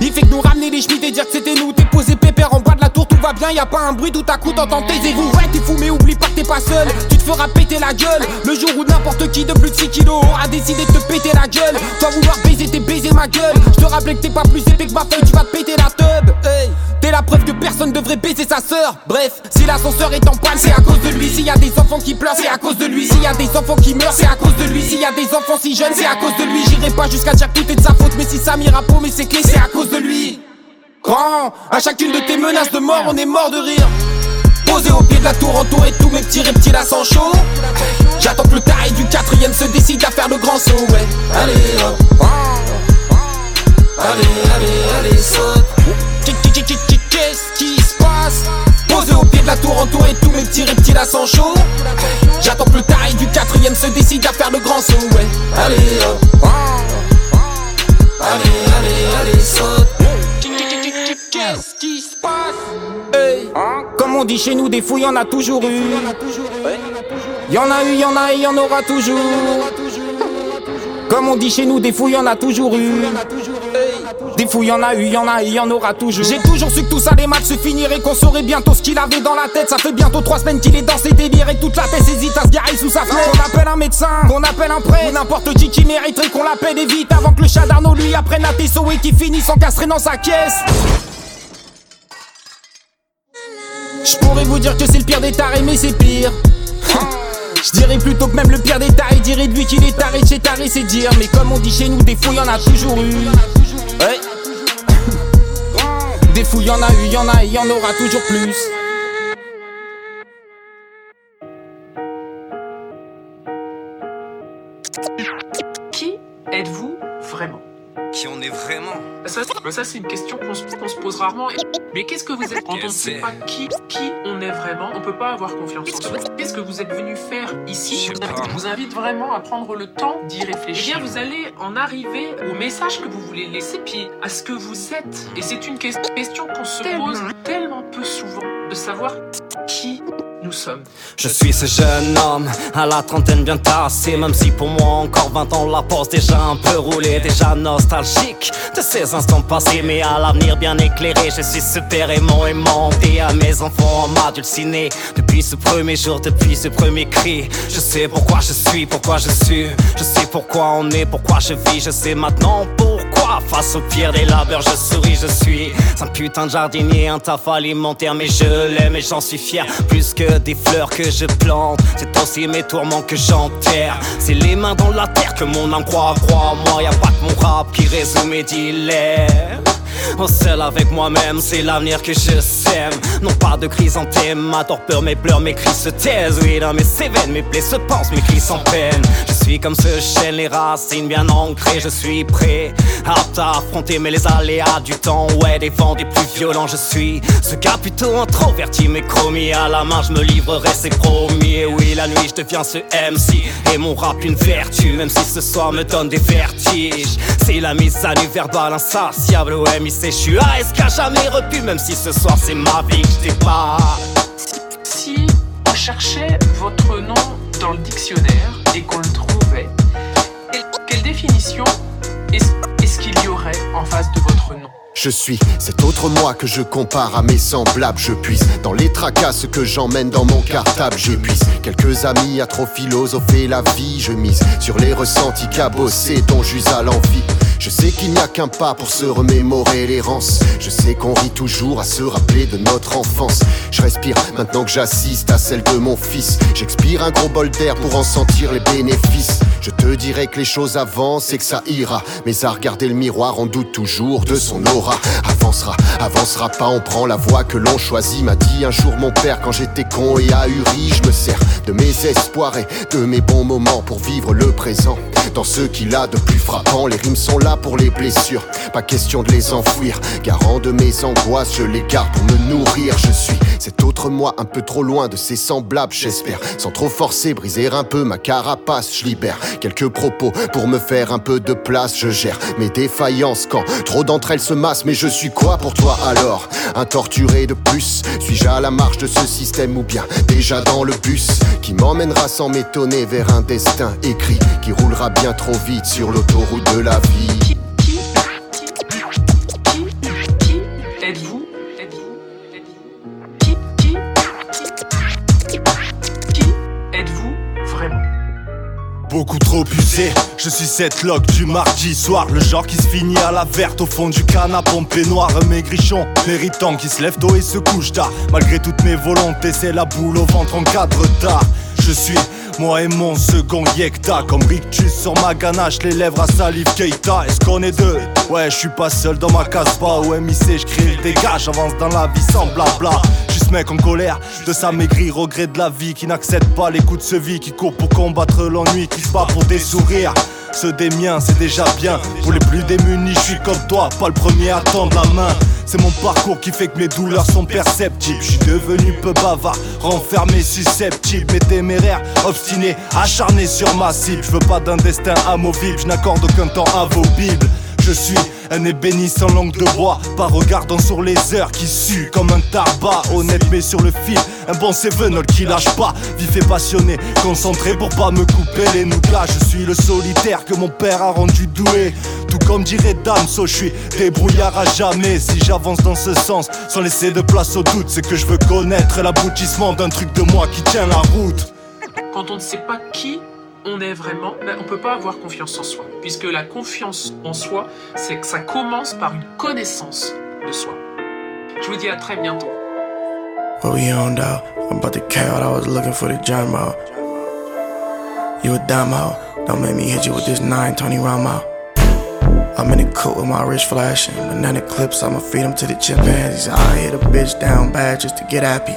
Il fait que nous ramener les Schmitt et dire que c'était nous. T'es posé pépère en bas de la tour, tout va bien. Y a pas un bruit, tout à coup t'entends taisez-vous. Ouais, t'es fou, mais oublie pas que t'es pas seul. Tu te feras péter la gueule. Le jour où n'importe qui de plus de 6 kilos aura décidé de te péter la gueule. Toi vouloir baiser, t'es baiser ma gueule. Je te rappelle que t'es pas plus épais que ma feuille, tu vas te péter la teub. T'es la preuve que personne devrait baiser sa sœur. Bref, si l'ascenseur est en panne, c'est à cause de lui. S'il y a des enfants qui pleurent, c'est à cause de lui. S'il y a des enfants qui meurent, c'est à cause de lui. S'il y a des enfants si jeunes, c'est à cause de lui. J'irai pas jusqu'à dire que tout est de sa faute, mais si ça m'ira mais ses clés, c'est à cause de lui. Grand, à chacune de tes menaces de mort, on est mort de rire. Posé au pied de la tour, entouré de tous mes petits reptiles à sang chaud. J'attends que le taré du quatrième se décide à faire le grand saut, ouais. Allez, hop. Allez, allez, allez, saute. Qu'est-ce qui se passe Posé au pied de la tour, entouré de tous mes petits reptiles à sang chaud. J'attends que le taré du quatrième se décide à faire le grand saut, ouais. Allez, hop. Allez, allez, allez, saute. Qu'est-ce qui se passe Comme on dit chez nous, des fous, y'en a toujours eu. Y'en a eu, y'en a et y'en aura toujours. Comme on dit chez nous, des fous, y'en a toujours eu. Des fous, y'en a eu, y'en a et y'en aura toujours. J'ai toujours su que tout ça, les matchs se finiraient, qu'on saurait bientôt ce qu'il avait dans la tête. Ça fait bientôt trois semaines qu'il est dans ses délires et toute la tête hésite à se garer sous sa fenêtre. On appelle un médecin, qu'on appelle un prêtre, n'importe qui qui mériterait qu'on l'appelle et vite avant que le chat d'Arnaud lui apprenne à Tessot et qu'il finisse encastré dans sa caisse. Je pourrais vous dire que c'est le pire des tarés, mais c'est pire. Je dirais plutôt que même le pire des tarés dirait de lui qu'il est taré chez taré, c'est dire. Mais comme on dit chez nous, des fous, y'en a toujours eu. Ouais. Des fous, y'en a eu, y'en a et y'en aura toujours plus. Qui êtes-vous vraiment? Qui on est vraiment? Ça, ça, c'est une question qu'on se, pose rarement. Mais qu'est-ce que vous êtes quand on ne sait pas qui, qui on est vraiment On peut pas avoir confiance en soi. Qu'est-ce que vous êtes venu faire ici Je vous invite vraiment à prendre le temps d'y réfléchir. Eh bien, vous allez en arriver au message que vous voulez laisser, puis à ce que vous êtes. Et c'est une question qu'on se pose tellement peu souvent de savoir qui Je suis ce jeune homme à la trentaine bien tassé Même si pour moi encore 20 ans la pose déjà un peu roulée Déjà nostalgique de ces instants passés Mais à l'avenir bien éclairé Je suis super aimant aimant Et à mes enfants en Depuis ce premier jour, depuis ce premier cri. Je sais pourquoi je suis, pourquoi je suis Je sais pourquoi on est, pourquoi je vis Je sais maintenant face au pire des labeurs je souris Je suis un putain de jardinier, un taf alimentaire Mais je l'aime et j'en suis fier. Plus que des fleurs que je plante C'est aussi mes tourments que j'enterre. C'est les mains dans la terre que mon âme croit Crois-moi, y a pas que mon rap qui résume mes dilemmes Oh, seul avec moi-même, c'est l'avenir que je sème. Non pas de chrysanthème, ma torpeur, mes pleurs, mes cris se taisent. Oui, dans mes sévères, mes plaies se pensent, mes cris sans peine. Je suis comme ce chêne, les racines bien ancrées, je suis prêt. Apte à affronter, mais les aléas du temps, ouais, des vents des plus violents, je suis. Ce gars plutôt introverti, mais chromie à la main, je me livrerai, c'est promis. Et oui, la nuit, je deviens ce MC. Et mon rap, une vertu, même si ce soir me donne des vertiges. C'est la mise à nu verbale insatiable, ouais, je suis ASK jamais repu, même si ce soir c'est ma vie que je pas. Si on cherchait votre nom dans le dictionnaire et qu'on le trouvait, quelle définition est-ce qu'il y aurait en face de votre nom? Je suis cet autre moi que je compare à mes semblables. Je puise dans les tracasses que j'emmène dans mon cartable. J'épuise quelques amis à trop philosopher la vie. Je mise sur les ressentis cabossés dont j'use à l'envie. Je sais qu'il n'y a qu'un pas pour se remémorer l'errance. Je sais qu'on rit toujours à se rappeler de notre enfance. Je respire maintenant que j'assiste à celle de mon fils. J'expire un gros bol d'air pour en sentir les bénéfices. Je te dirais que les choses avancent et que ça ira. Mais à regarder le miroir, on doute toujours de son aura. Avancera, avancera pas, on prend la voie que l'on choisit. M'a dit un jour mon père quand j'étais con et ahuri. Je me sers de mes espoirs et de mes bons moments pour vivre le présent. Dans ce qu'il a de plus frappant, les rimes sont là pour les blessures. Pas question de les enfouir. Garant de mes angoisses, je les garde pour me nourrir. Je suis cet autre moi un peu trop loin de ses semblables, j'espère. Sans trop forcer, briser un peu ma carapace, je libère quelques propos pour me faire un peu de place. Je gère mes défaillances quand trop d'entre elles se massent. Mais je suis quoi pour toi alors? Un torturé de plus? Suis-je à la marche de ce système ou bien déjà dans le bus? Qui m'emmènera sans m'étonner vers un destin écrit qui roulera bien trop vite sur l'autoroute de la vie beaucoup trop usé. Je suis cette loque du mardi soir, le genre qui se finit à la verte au fond du canapé pompé noir. Maigrichon, méritant qui se lève tôt et se couche tard. Malgré toutes mes volontés, c'est la boule au ventre en cadre tard. Je suis moi et mon second yekta Comme rictus sur ma ganache, les lèvres à salive Keita Est-ce qu'on est deux? Ouais, je suis pas seul dans ma casse-pas Au MIC, je crée le dégât, j'avance dans la vie sans blabla Juste mec en colère de sa maigrie, regret de la vie Qui n'accepte pas les coups de ce vie Qui court pour combattre l'ennui, qui se bat pour des sourires ceux des miens, c'est déjà bien. Pour les plus démunis, je suis comme toi, pas le premier à tendre la main. C'est mon parcours qui fait que mes douleurs sont perceptibles. Je suis devenu peu bavard, renfermé, susceptible, mais téméraire, obstiné, acharné sur ma cible. Je veux pas d'un destin amovible, je n'accorde aucun temps à vos bibles. Je suis un ébéniste sans langue de bois, pas regardant sur les heures qui suent comme un tabac. Honnête mais sur le fil, un bon Sevenol qui lâche pas. Vif et passionné, concentré pour pas me couper les nougats. Je suis le solitaire que mon père a rendu doué. Tout comme dirait Damso, je suis débrouillard à jamais. Si j'avance dans ce sens, sans laisser de place au doute, c'est que je veux connaître l'aboutissement d'un truc de moi qui tient la route. Quand on ne sait pas qui on est vraiment, ben, on peut pas avoir confiance en soi. Puisque la confiance en soi, c'est que ça commence par une connaissance de soi. Je vous dis à très bientôt. You a. Don't make me hit you with this 920 round out. I'm in the coat with my wrist flashing. Banana clips, I'ma feed them to the chimpanzees. I hit a bitch down bad just to get happy.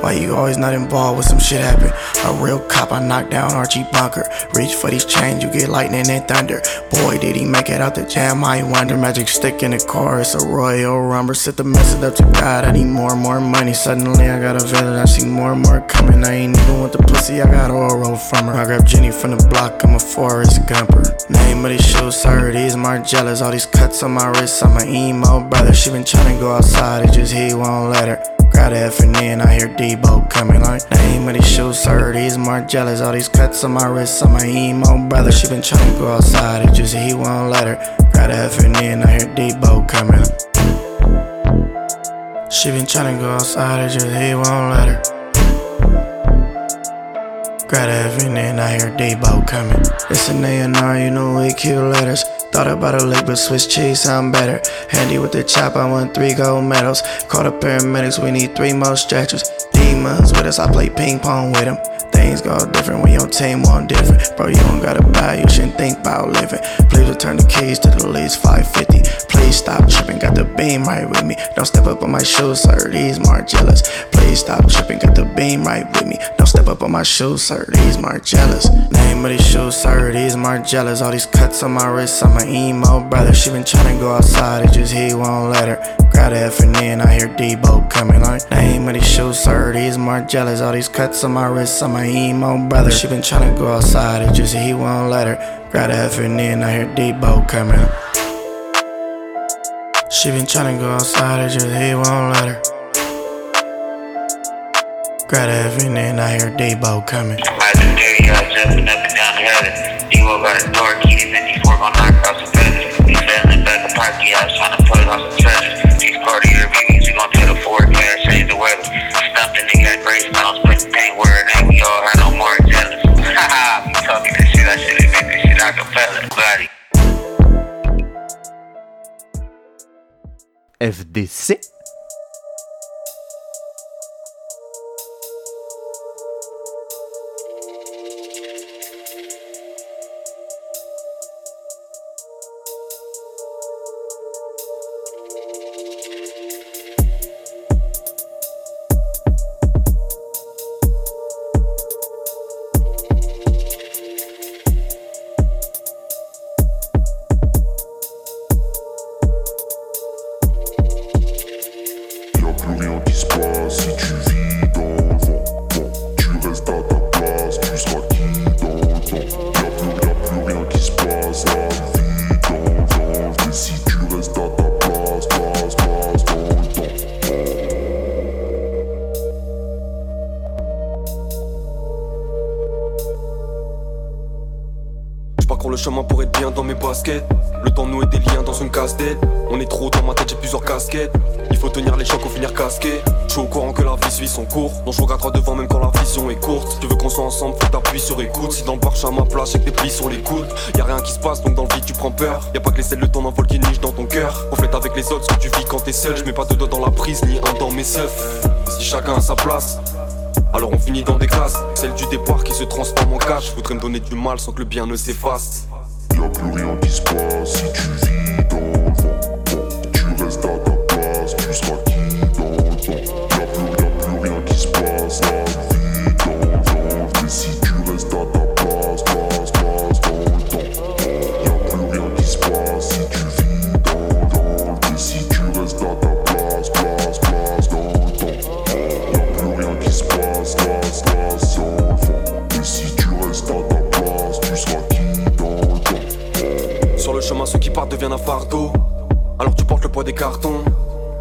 Why you always not involved when some shit happen? A real cop, I knocked down Archie Bunker. Reach for these chains, you get lightning and thunder. Boy, did he make it out the jam, I wonder. Magic stick in the car, it's a royal rumber. Set the message up to God, I need more and more money. Suddenly I got a villain, I see more and more coming. I ain't even with the pussy, I got oral from her. I grab Jenny from the block, I'm a forest Gumper. Name of the show, sir, these Margellas. All these cuts on my wrist, I'm an emo brother. She been trying to go outside, it just he won't let her. Grab the F and then I hear Debo coming like Name of these shoes, sir, these Margellas All these cuts on my wrist, I'm my emo brother She been trying to go outside, it just he won't let her Grab the F and then I hear Debo coming She been trying to go outside, it just he won't let her Grab the F and then I hear Debo coming It's an A&R, you know we kill letters Thought about a lick, but Swiss cheese sound better. Handy with the chop, I won three gold medals. Call the paramedics, we need three more stretchers. Demons with us, I play ping pong with them. Things go different when your team want different. Bro, you don't gotta buy, you shouldn't think about living. Please return the keys to the lease 550. Please stop tripping, got the beam right with me. Don't step up on my shoes, sir, these Margielas. Please stop tripping, got the beam right with me. Don't step up on my shoes, sir, these Margielas. Name of these shoes, sir, these Margielas. All these cuts on my wrist, I'm an emo brother. She been trying to go outside, it just he won't let her. Grab the F and I hear Debo coming like Name of these shoes, sir, these Margielas All these cuts on my wrist, I'm my emo brother She been tryna go outside, it just he won't let her Grab the F and then I hear Debo coming. She been tryna go outside, it just he won't let her Grab the F and then I hear Debo coming. I just you guys jumping up and down the heaven door key, 54 gon' knock out some the treasures Party FDC donner du mal sans que le bien ne s'efface. Y'a plus rien qui se passe si tu Alors tu portes le poids des cartons.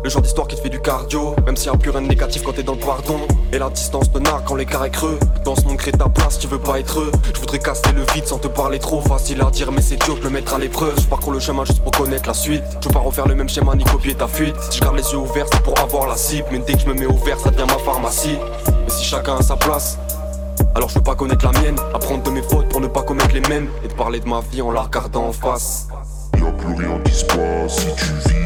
Le genre d'histoire qui te fait du cardio, même s'il y a plus rien de négatif quand t'es dans le pardon. Et la distance te nargue quand l'écart est creux. Dans ce monde, crée ta place, tu veux pas être heureux. Je voudrais casser le vide sans te parler trop. Facile à dire, mais c'est dur de le mettre à l'épreuve. Je parcours le chemin juste pour connaître la suite. Je veux pas refaire le même schéma ni copier ta fuite. Si je garde les yeux ouverts, c'est pour avoir la cible. Mais dès que je me mets au vert, ça devient ma pharmacie. Mais si chacun a sa place, alors je veux pas connaître la mienne. Apprendre de mes fautes pour ne pas commettre les mêmes. Et de parler de ma vie en la regardant en face. Y'a plus rien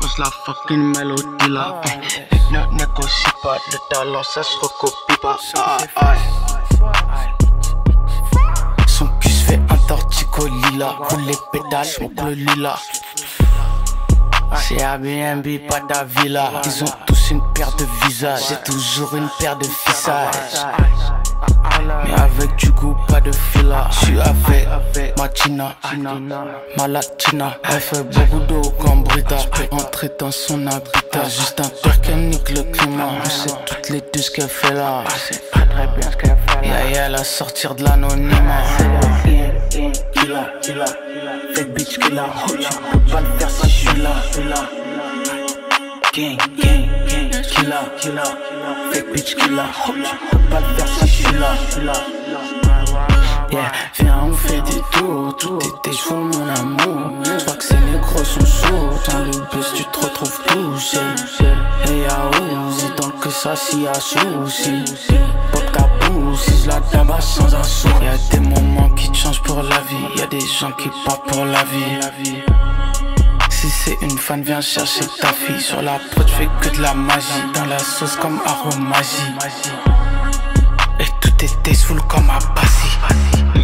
Pose la fucking mélodie là. Ne négocie pas, le talent ça se recopie pas. Ah, ah. Son cul se fait un tortico lila. Pour les pédales, smoke le lila. C'est Airbnb, pas ta villa. Ils ont tous une paire de visages. J'ai toujours une paire de visages. Mais avec du goût, pas de fila. J'suis avec ma latina. Elle fait beaucoup d'eau comme Brita. J'peux entrer dans son habitat. Juste un père qui nique le climat. On sait toutes les deux ce qu'elle fait là. très très bien ce qu'elle fait là. Yeah, yeah, à sortir de l'anonymat. Killa, killa, fake bitch killer. Tu peux pas le faire si là, j'suis là. Gang, gang, gang, killer, killer, fake bitch pas faire si j'suis là, j'suis là. Yeah, viens, on fait des tours, tout t'es fou mon amour. J'crois que ces négros sont sourds, dans le bus tu te retrouves tout seul. Et y'a Uzi, donc que ça s'y a souci. Ta si je la tabasse sans un sou. Y'a des moments qui te changent pour la vie, y'a des gens qui partent pour la vie. Si c'est une fan, viens chercher ta fille. Sur la prod, fais que de la magie. Dans la sauce comme aromagie. Et tout est tasteful comme un bassi.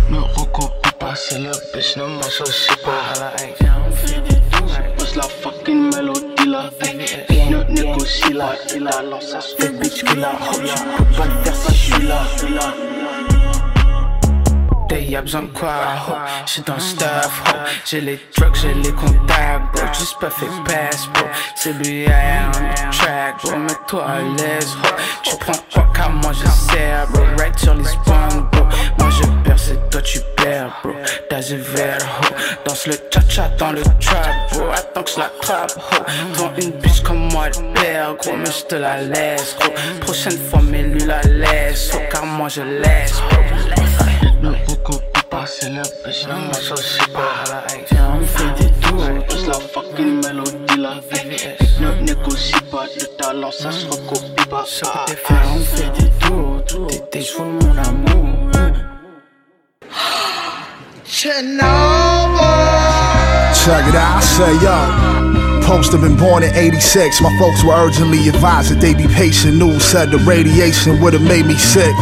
Ne recopie pas, c'est le bitch, ne m'associe pas. Viens, on fait des tours. Pose la fucking mélodie là. Ne négocie là. Ça fait bitch qui la Je peux pas le faire si j'suis là. Day, y'a besoin de quoi, ho. J'suis dans le stuff, ho. J'ai les drugs, j'ai les contacts, bro. Juste pas fait pass, bro. C'est lui, I am on track, bro. Mets-toi à l'aise, ho. Tu prends quoi car moi je sers, bro. Right sur les spawns, bro. Moi je perds, c'est toi tu perds, bro. T'as vert, ho. Danse le cha-cha dans le trap, bro. Attends que je la trappe, ho. Devant une bitch comme moi, elle perd, gros. Mais je te la laisse, gros. Prochaine fois, mais lui la laisse, ho. Car moi je laisse, bro ne recopie pas, c'est le bitch, ne m'associe pas. Viens, on fait des tours, tous la fucking mélodie, la vie. Ne négocie pas, le talent, ça se recopie pas. Viens, on fait des tours, t'es des mon amour. Check it out, I say yo. Post have been born in 86. My folks were urgently advised that they be patient. News said the radiation would have made me sick.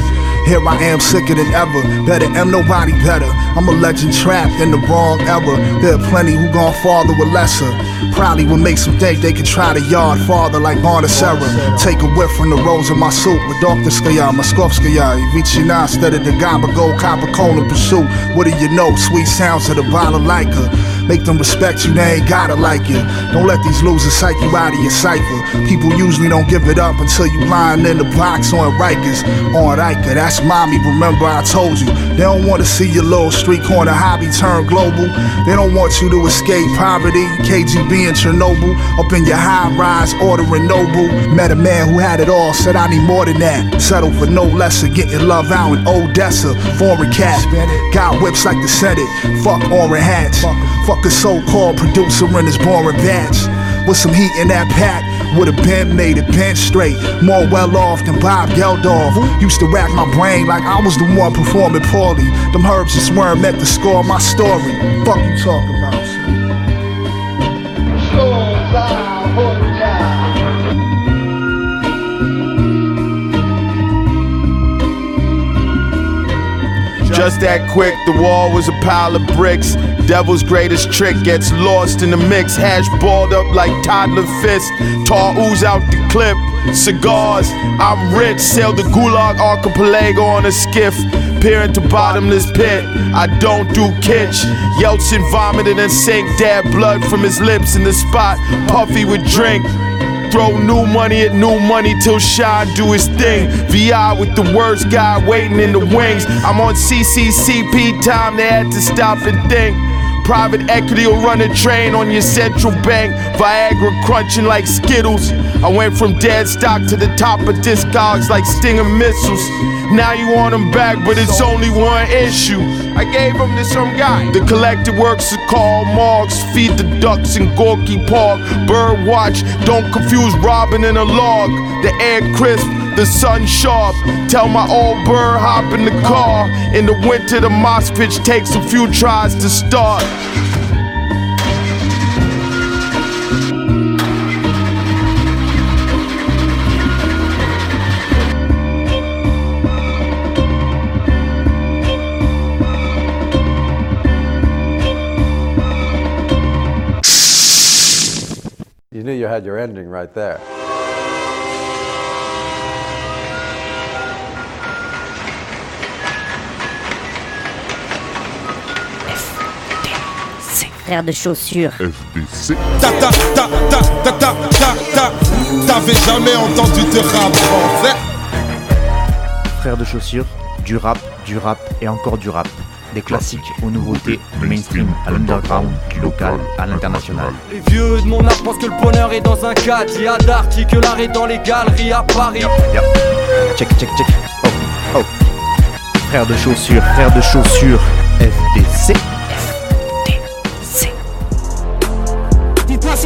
Here I am, sicker than ever. Better am nobody better. I'm a legend trapped in the wrong era. There are plenty who gone farther with lesser. Probably would make some think they could try to yard farther like Sarah. Take a whiff from the rose of my soup with Doktorskaya, Moskovskaya, Vichina instead of the Gaba Gold Copper Cone pursuit. What do you know? Sweet sounds of the balalaika. Make them respect you, they ain't gotta like you. Don't let these losers psych you out of your cipher. People usually don't give it up until you lying in the box on Rikers. On Riker, that's mommy, remember I told you. They don't wanna see your little street corner hobby turn global. They don't want you to escape poverty, KGB and Chernobyl. Up in your high rise, ordering noble. Met a man who had it all, said I need more than that. Settle for no lesser, getting love out in Odessa. Foreign cat, got whips like the Senate. Fuck orange hats. Fuck a so-called producer in his boring batch. With some heat in that pack, would have been made it bent straight. More well off than Bob Geldof. Used to rack my brain like I was the one performing poorly. Them herbs just weren't meant to score my story. Fuck you talking about? Just that quick, the wall was a pile of bricks. Devil's greatest trick gets lost in the mix. Hash balled up like toddler fist. Tar ooze out the clip. Cigars, I'm rich. Sail the Gulag archipelago on a skiff. Peer into bottomless pit. I don't do kitsch. Yeltsin vomited and sank dad blood from his lips in the spot. Puffy would drink. Throw new money at new money till Shine do his thing. VI with the worst guy waiting in the wings. I'm on CCCP time, they had to stop and think. Private equity will run a train on your central bank. Viagra crunching like Skittles. I went from dead stock to the top of discogs like Stinger missiles. Now you want them back, but it's only one issue. I gave them to some guy. The collected works of Karl Marx. Feed the ducks in Gorky Park. Bird watch, don't confuse Robin and a log. The air crisp the sun sharp. Tell my old bird hop in the car. In the winter, the moss pitch takes a few tries to start. You knew you had your ending right there. Frère de chaussures. FDC. Ta ta ta ta ta ta ta ta T'avais jamais entendu de rap français Frères de chaussures, du rap, du rap et encore du rap. Des classiques aux nouveautés, du mainstream à l'underground, du local à l'international. Les vieux de mon âge pensent que le bonheur est dans un cadre. Il y a Darty que l'art est dans les galeries à Paris. Check, check, check. Oh, oh. Frères de chaussures, frères de chaussures, FDC.